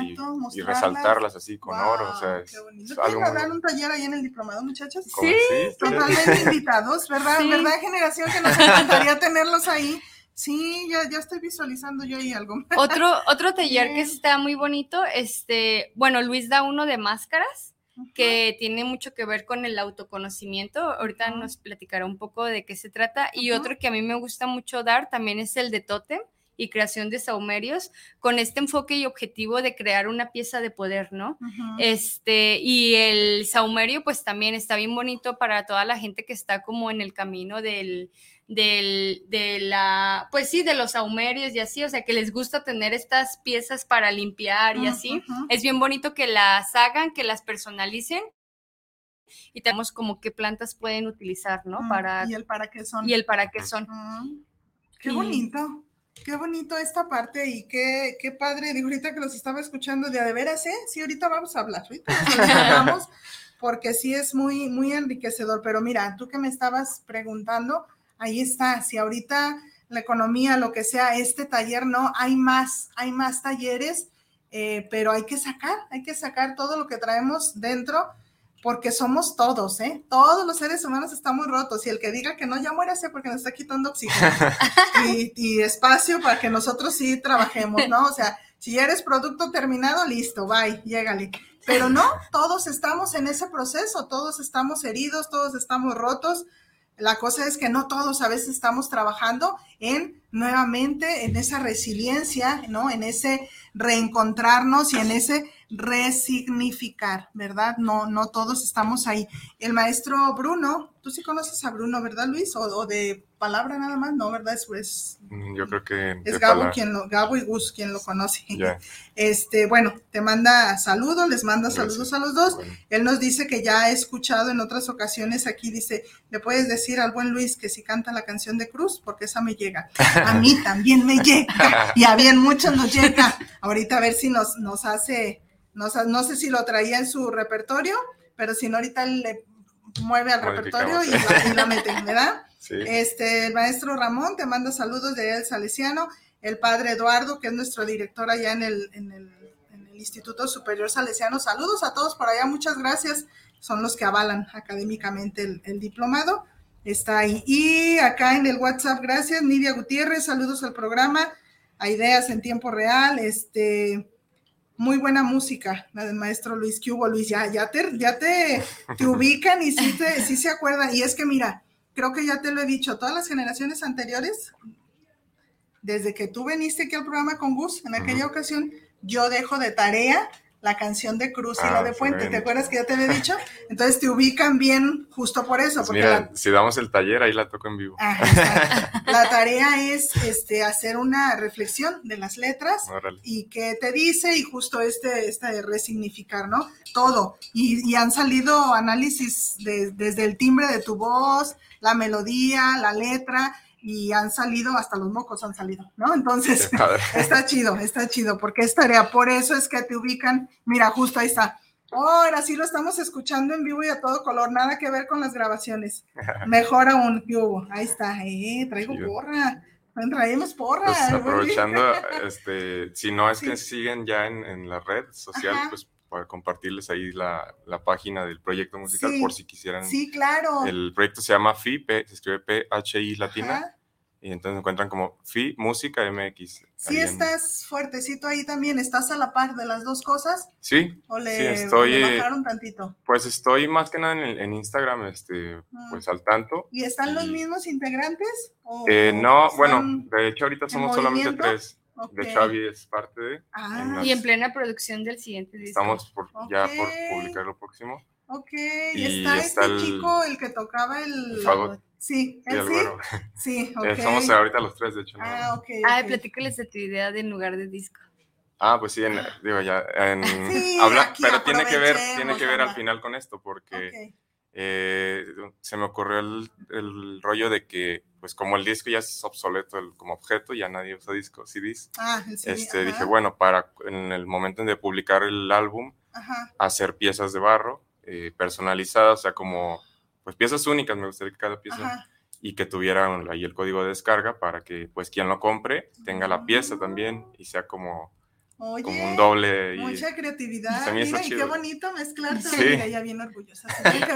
y, resaltarlas así con oro. O sea, es, un taller ahí en el diplomado, muchachos? Sí, totalmente [laughs] invitados, ¿verdad? ¿Verdad, generación que nos encantaría tenerlos ahí? Sí, ya, ya estoy visualizando yo ahí algo. Otro, otro [laughs] taller que está muy bonito, este, bueno, Luis da uno de máscaras que tiene mucho que ver con el autoconocimiento. Ahorita nos platicará un poco de qué se trata. Y otro que a mí me gusta mucho dar también es el de Totem y creación de saumerios con este enfoque y objetivo de crear una pieza de poder, ¿no? Este, y el saumerio pues también está bien bonito para toda la gente que está como en el camino del, del, de la, pues sí, de los saumerios y así, o sea, que les gusta tener estas piezas para limpiar y así. Es bien bonito que las hagan, que las personalicen y tenemos como qué plantas pueden utilizar, ¿no? Para, y el para qué son. Y el para qué son. Qué bonito. Qué bonito esta parte y qué, qué padre. Digo, ahorita que los estaba escuchando, de, de veras, ¿eh? Sí, ahorita vamos a hablar, ahorita [laughs] porque sí es muy, muy enriquecedor. Pero mira, tú que me estabas preguntando, ahí está. Si ahorita la economía, lo que sea, este taller no, hay más, hay más talleres, eh, pero hay que sacar, hay que sacar todo lo que traemos dentro porque somos todos, ¿eh? Todos los seres humanos estamos rotos y el que diga que no, ya muérase porque nos está quitando oxígeno [laughs] y, espacio para que nosotros sí trabajemos, ¿no? O sea, si eres producto terminado, listo, bye, llégale. Pero no, todos estamos en ese proceso, todos estamos heridos, todos estamos rotos. La cosa es que no todos a veces estamos trabajando en nuevamente en esa resiliencia, ¿no? En ese reencontrarnos y en ese resignificar, ¿verdad? No, no todos estamos ahí. El maestro Bruno, tú sí conoces a Bruno, ¿verdad, Luis? O, de palabra nada más, ¿no? ¿Verdad? Es, pues, Yo creo que... Es Gabo, quien lo, Gabo y Gus quien lo conoce. [laughs] Este, bueno, te manda saludos, les manda saludos a los dos. Él nos dice que ya ha escuchado en otras ocasiones aquí, dice, le puedes decir al buen Luis que si canta la canción de Cruz, porque esa me llega. [laughs] A mí también me llega. [laughs] Y a bien muchos nos llega. Ahorita a ver si nos, nos hace no, no sé si lo traía en su repertorio, pero si no, ahorita le mueve al repertorio y la, mete, ¿verdad? [laughs] Este, el maestro Ramón te manda saludos de El Salesiano, el padre Eduardo, que es nuestro director allá en el, en el, Instituto Superior Salesiano. Saludos a todos por allá, muchas gracias. Son los que avalan académicamente el, el diplomado. Está ahí. Y acá en el WhatsApp, gracias, Nidia Gutiérrez, saludos al programa, a ideas en tiempo real. Este, muy buena música, la del maestro Luis hubo, Luis, ya, ya, te, ya te, te ubican y sí, te, sí se acuerdan. Y es que mira, creo que ya te lo he dicho, todas las generaciones anteriores, desde que tú viniste aquí al programa con Gus, en aquella ocasión, yo dejo de tarea la canción de Cruz y la ah, de Puente, ¿te acuerdas que ya te había dicho? [laughs] Entonces te ubican bien justo por eso. Pues porque mira, si damos el taller, ahí la toco en vivo. la tarea es este, hacer una reflexión de las letras y qué te dice y justo este, este de resignificar, ¿no? Todo. Y, han salido análisis desde el timbre de tu voz, la melodía, la letra, y han salido, hasta los mocos han salido, ¿no? Entonces, [laughs] está chido, está chido, porque es tarea, por eso es que te ubican, mira, justo ahí está. ahora sí lo estamos escuchando en vivo y a todo color, nada que ver con las grabaciones. [laughs] Mejor aún, ¿qué hubo? Ahí está, eh, traigo porra. Traemos porra. Pues [laughs] aprovechando, este, si no es que siguen ya en, la red social, pues para compartirles ahí la, página del proyecto musical por si quisieran. Sí, claro. El proyecto se llama FI, se escribe P-H-I latina. Y entonces encuentran como FI Música MX. Sí, estás fuertecito ahí también. ¿Estás a la par de las dos cosas? Sí. ¿O le, estoy, bajaron tantito? Pues estoy más que nada en, Instagram, este, mm. pues al tanto. ¿Y están los mismos integrantes? Eh, no, bueno, de hecho ahorita somos solamente tres. De Xavi es parte de. Ah. y en plena producción del siguiente disco. Estamos ya por publicar lo próximo. Ok, y, está, este chico, el que tocaba el. Sí, ¿él sí? Sí, ok. Estamos ahorita los tres, de hecho. Ah, ok. Ah, platícales de tu idea de en lugar de disco. Ah, pues sí, digo ya, en, [laughs] habla, pero tiene que ver, tiene que ver al final con esto, porque eh, se me ocurrió el, rollo de que, pues como el disco ya es obsoleto como objeto, ya nadie usa discos, CDs, ah, este, dije, bueno, para en el momento de publicar el álbum, hacer piezas de barro eh, personalizadas, o sea, como, pues piezas únicas, me gustaría que cada pieza y que tuvieran ahí el código de descarga para que pues quien lo compre tenga la pieza también y sea como Oye, como un doble. mucha creatividad. Mira, y qué bonito mezclar sí. ella bien orgullosa.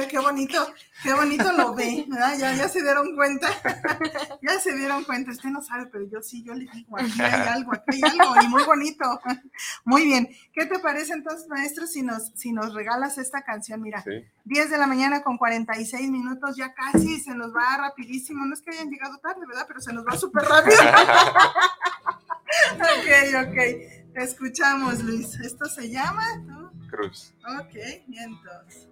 Qué, bonito, qué bonito lo ve, ¿verdad? Ya, ya se dieron cuenta. [laughs] ya se dieron cuenta. Usted no sabe, pero yo sí, yo le digo, aquí hay algo, aquí hay algo, y muy bonito. Muy bien. ¿Qué te parece entonces, maestro, si nos, si nos regalas esta canción? Mira, 10 de la mañana con 46 minutos, ya casi se nos va rapidísimo. No es que hayan llegado tarde, ¿verdad? Pero se nos va súper rápido. [laughs] [laughs] ok, ok. Te escuchamos, Luis. ¿Esto se llama? Cruz. Ok, y entonces.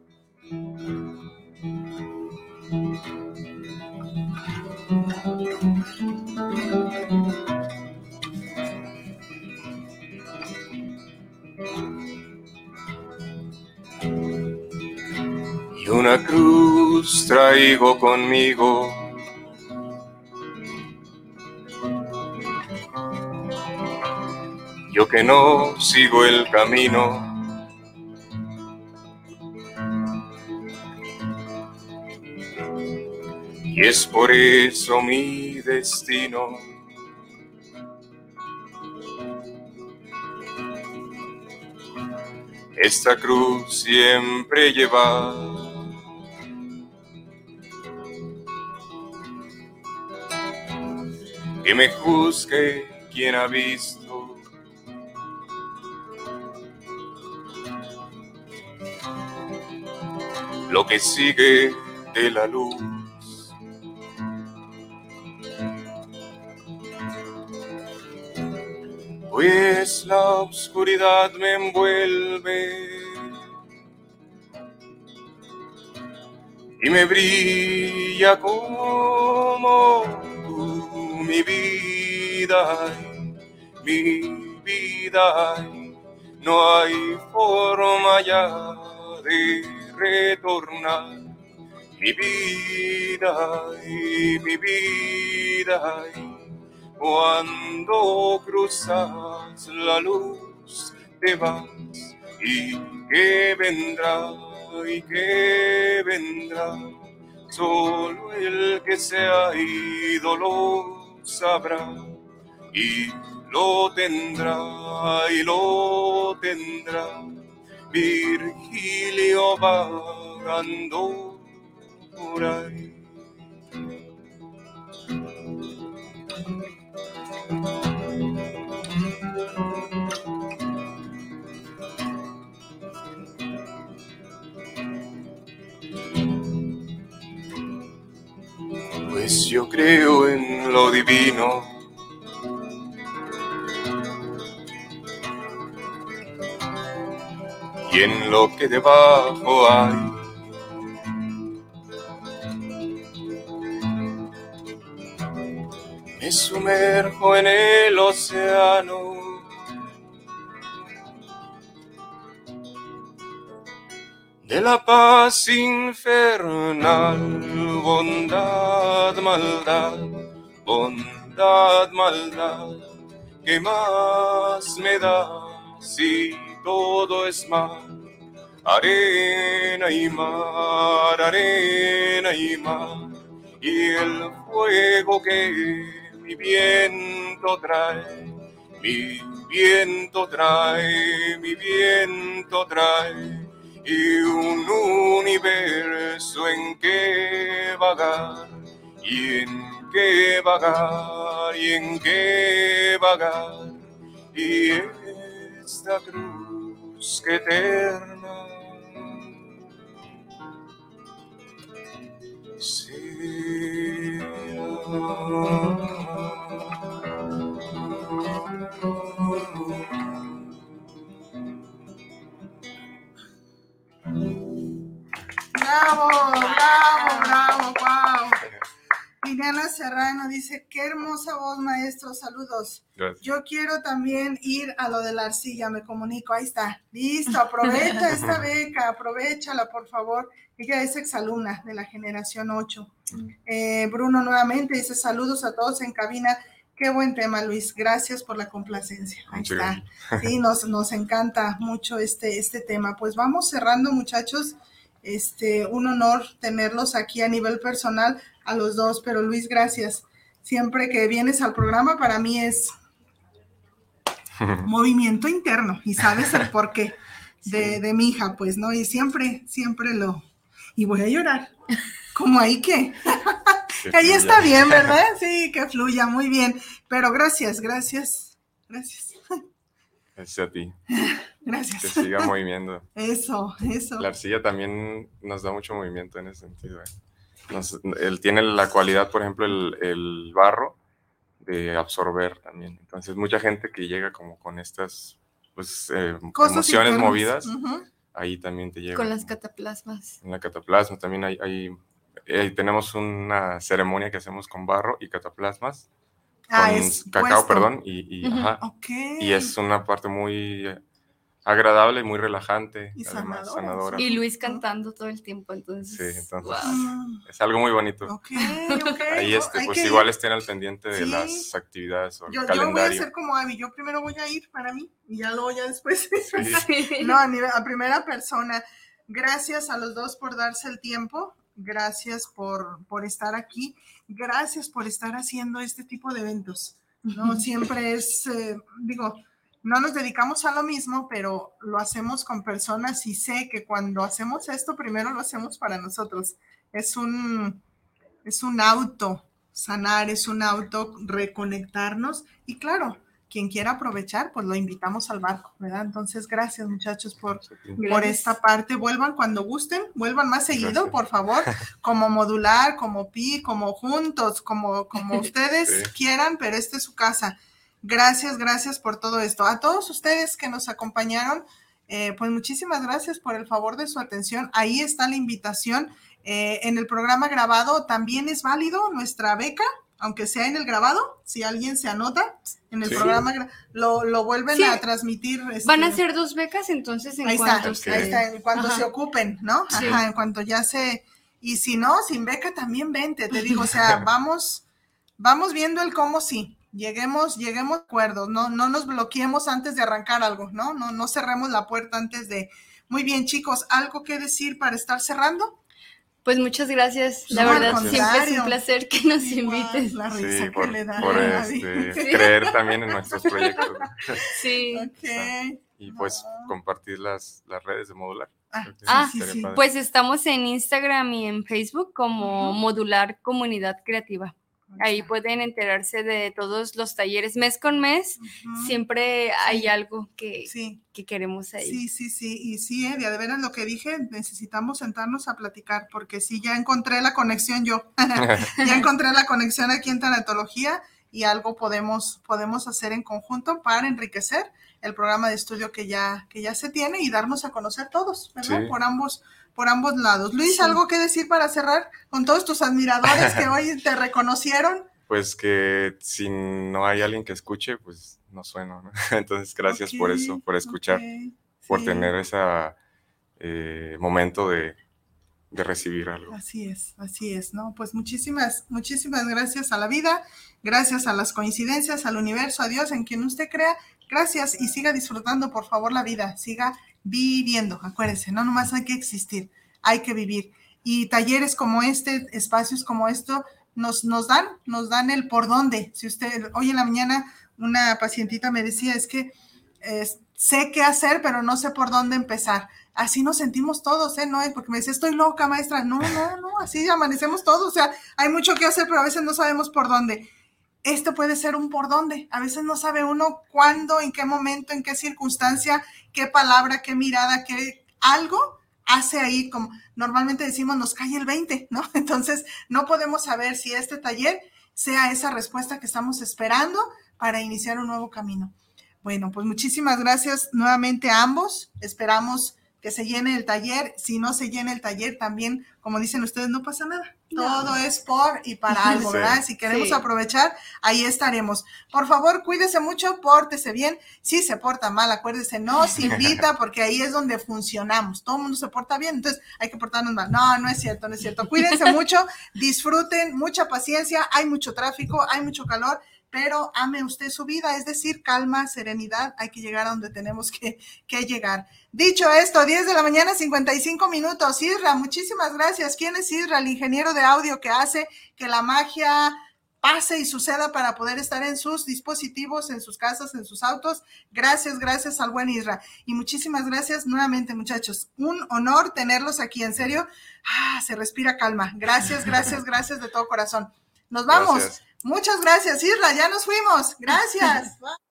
Y una cruz traigo conmigo yo que no sigo el camino. Y es por eso mi destino. Esta cruz siempre lleva que me juzgue quien ha visto lo que sigue de la luz. Pues la oscuridad me envuelve y me brilla como mi vida, mi vida, no hay forma ya de retornar. Mi vida y mi vida cuando cruzas la luz te vas y que vendrá y que vendrá. Solo el que se ha ido lo sabrá y lo tendrá y lo tendrá Virgilio vagando por ahí. Pues yo creo en lo divino y en lo que debajo hay. Me sumerjo en el océano. De la paz infernal, bondad, maldad, bondad, maldad, ¿qué más me da si todo es mar, arena y mar, arena y mar, y el fuego que mi viento trae, mi viento trae, mi viento trae, y un universo en que vagar, y en que vagar, y en que vagar, y esta cruz que eterna. Bravo, Serrano dice, qué hermosa voz, maestro, saludos. Yo quiero también ir a lo de la arcilla, me comunico, ahí está, listo, aprovecha [laughs] esta beca, aprovechala, por favor. Ella es exalumna de la generación 8. Eh, Bruno nuevamente dice, saludos a todos en cabina. Qué buen tema, Luis. Gracias por la complacencia. Ahí está. Sí, nos, nos encanta mucho este, este tema. Pues vamos cerrando, muchachos. Este, un honor tenerlos aquí a nivel personal a los dos, pero Luis, gracias. Siempre que vienes al programa, para mí es [laughs] movimiento interno y sabes el porqué [laughs] de, de mi hija, pues, ¿no? Y siempre, siempre lo... Y voy a llorar. Como ahí que... [laughs] ahí está bien, ¿verdad? Sí, que fluya, muy bien. Pero gracias, gracias, gracias. Gracias a ti. Gracias. Que siga movimiento. [laughs] Eso, eso. La arcilla también nos da mucho movimiento en ese sentido. ¿eh? él tiene la cualidad, por ejemplo, el, barro de absorber también. Entonces, mucha gente que llega como con estas pues, eh, emociones movidas, ahí también te llega. Con las cataplasmas. En la cataplasma también hay, hay eh, tenemos una ceremonia que hacemos con barro y cataplasmas Ah, con es cacao, perdón, y, y, es una parte muy agradable, muy relajante, y además sanadora. Y Luis cantando todo el tiempo, entonces. Sí, entonces es algo muy bonito. [laughs] Ahí este, pues igual estén al pendiente de las actividades o yo, calendario. Yo voy a hacer como Abby, yo primero voy a ir para mí y ya luego ya después. [laughs] no, a, a primera persona. Gracias a los dos por darse el tiempo gracias por, por estar aquí, gracias por estar haciendo este tipo de eventos. No [laughs] siempre es, eh, digo, no nos dedicamos a lo mismo, pero lo hacemos con personas y sé que cuando hacemos esto, primero lo hacemos para nosotros. Es un, es un auto sanar, es un auto reconectarnos y claro, quien quiera aprovechar, pues lo invitamos al barco, ¿verdad? Entonces, gracias muchachos por, por esta parte. Vuelvan cuando gusten, vuelvan más seguido, por favor, [laughs] como modular, como pi, como juntos, como, como ustedes quieran, pero esta es su casa. Gracias, gracias por todo esto. A todos ustedes que nos acompañaron, eh, pues muchísimas gracias por el favor de su atención. Ahí está la invitación. Eh, en el programa grabado también es válido nuestra beca aunque sea en el grabado, si alguien se anota en el programa, lo, lo vuelven a transmitir. Van a este, ser dos becas, entonces en ahí cuanto, está, ahí está, en cuanto se ocupen, ¿no? Ajá, en cuanto ya se... Y si no, sin beca también vente, te digo, o sea, [laughs] vamos, vamos viendo el cómo sí. Lleguemos, lleguemos a acuerdos, no, no nos bloqueemos antes de arrancar algo, ¿no? No, no cerremos la puerta antes de. Muy bien, chicos, ¿algo que decir para estar cerrando? Pues muchas gracias. La verdad, siempre es un placer que nos invites. La risa sí, por, que le da por este, [laughs] creer también en nuestros proyectos. Sí. Okay. Y pues compartir las, las redes de Modular. Ah, ah sí, sí. Pues estamos en Instagram y en Facebook como Modular Comunidad Creativa. Ahí pueden enterarse de todos los talleres. Mes con mes, siempre hay algo que, que queremos ahí. Sí, sí, sí. Y sí, eh, de veras lo que dije, necesitamos sentarnos a platicar, porque sí, ya encontré la conexión yo. [laughs] ya [laughs] encontré la conexión aquí en Tanatología y algo podemos, podemos hacer en conjunto para enriquecer el programa de estudio que ya, que ya se tiene y darnos a conocer todos, ¿verdad? Por ambos por ambos lados. Luis, ¿algo que decir para cerrar con todos tus admiradores que hoy te reconocieron? [laughs] Pues que si no hay alguien que escuche, pues no suena. [laughs] Entonces, gracias por eso, por escuchar, por tener ese eh, momento de, de recibir algo. Así es, así es, ¿no? Pues muchísimas, muchísimas gracias a la vida, gracias a las coincidencias, al universo, a Dios, en quien usted crea. Gracias y siga disfrutando, por favor, la vida, siga viviendo, acuérdense, no nomás hay que existir, hay que vivir. Y talleres como este, espacios como esto, nos, nos dan, nos dan el por dónde. Si usted, hoy en la mañana una pacientita me decía, es que sé qué hacer, pero no sé por dónde empezar. Así nos sentimos todos, ¿eh? No porque me dice, estoy loca, maestra. No, no, no, así amanecemos todos. O sea, hay mucho que hacer, pero a veces no sabemos por dónde. Esto puede ser un por dónde. A veces no sabe uno cuándo, en qué momento, en qué circunstancia qué palabra, qué mirada, qué algo hace ahí, como normalmente decimos, nos cae el 20, ¿no? [laughs] Entonces, no podemos saber si este taller sea esa respuesta que estamos esperando para iniciar un nuevo camino. Bueno, pues muchísimas gracias nuevamente a ambos. Esperamos que se llene el taller. Si no se llena el taller, también, como dicen ustedes, no pasa nada. todo es por y para [laughs] algo, ¿verdad? Si queremos aprovechar, ahí estaremos. Por favor, cuídese mucho, pórtese bien. Si se porta mal, acuérdese, no se [laughs] invita porque ahí es donde funcionamos. Todo el mundo se porta bien, entonces hay que portarnos mal. No, no es cierto, no es cierto. Cuídense [laughs] mucho, disfruten, mucha paciencia, hay mucho tráfico, hay mucho calor pero ame usted su vida, es decir, calma, serenidad, hay que llegar a donde tenemos que, llegar. Dicho esto, 10 de la mañana, 55 minutos. Isra, muchísimas gracias. ¿Quién es Isra, el ingeniero de audio que hace que la magia pase y suceda para poder estar en sus dispositivos, en sus casas, en sus autos? Gracias, gracias al buen Isra. Y muchísimas gracias nuevamente, muchachos. Un honor tenerlos aquí, en serio. Ah, se respira calma. Gracias, gracias, gracias de todo corazón. Nos vamos. Muchas gracias, Isra. Ya nos fuimos. Gracias. [laughs]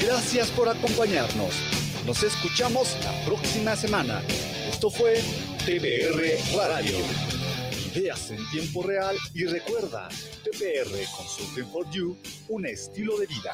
Gracias por acompañarnos. Nos escuchamos la próxima semana. Esto fue TBR Radio. Ideas en tiempo real y recuerda, TBR Consulting for You, un estilo de vida.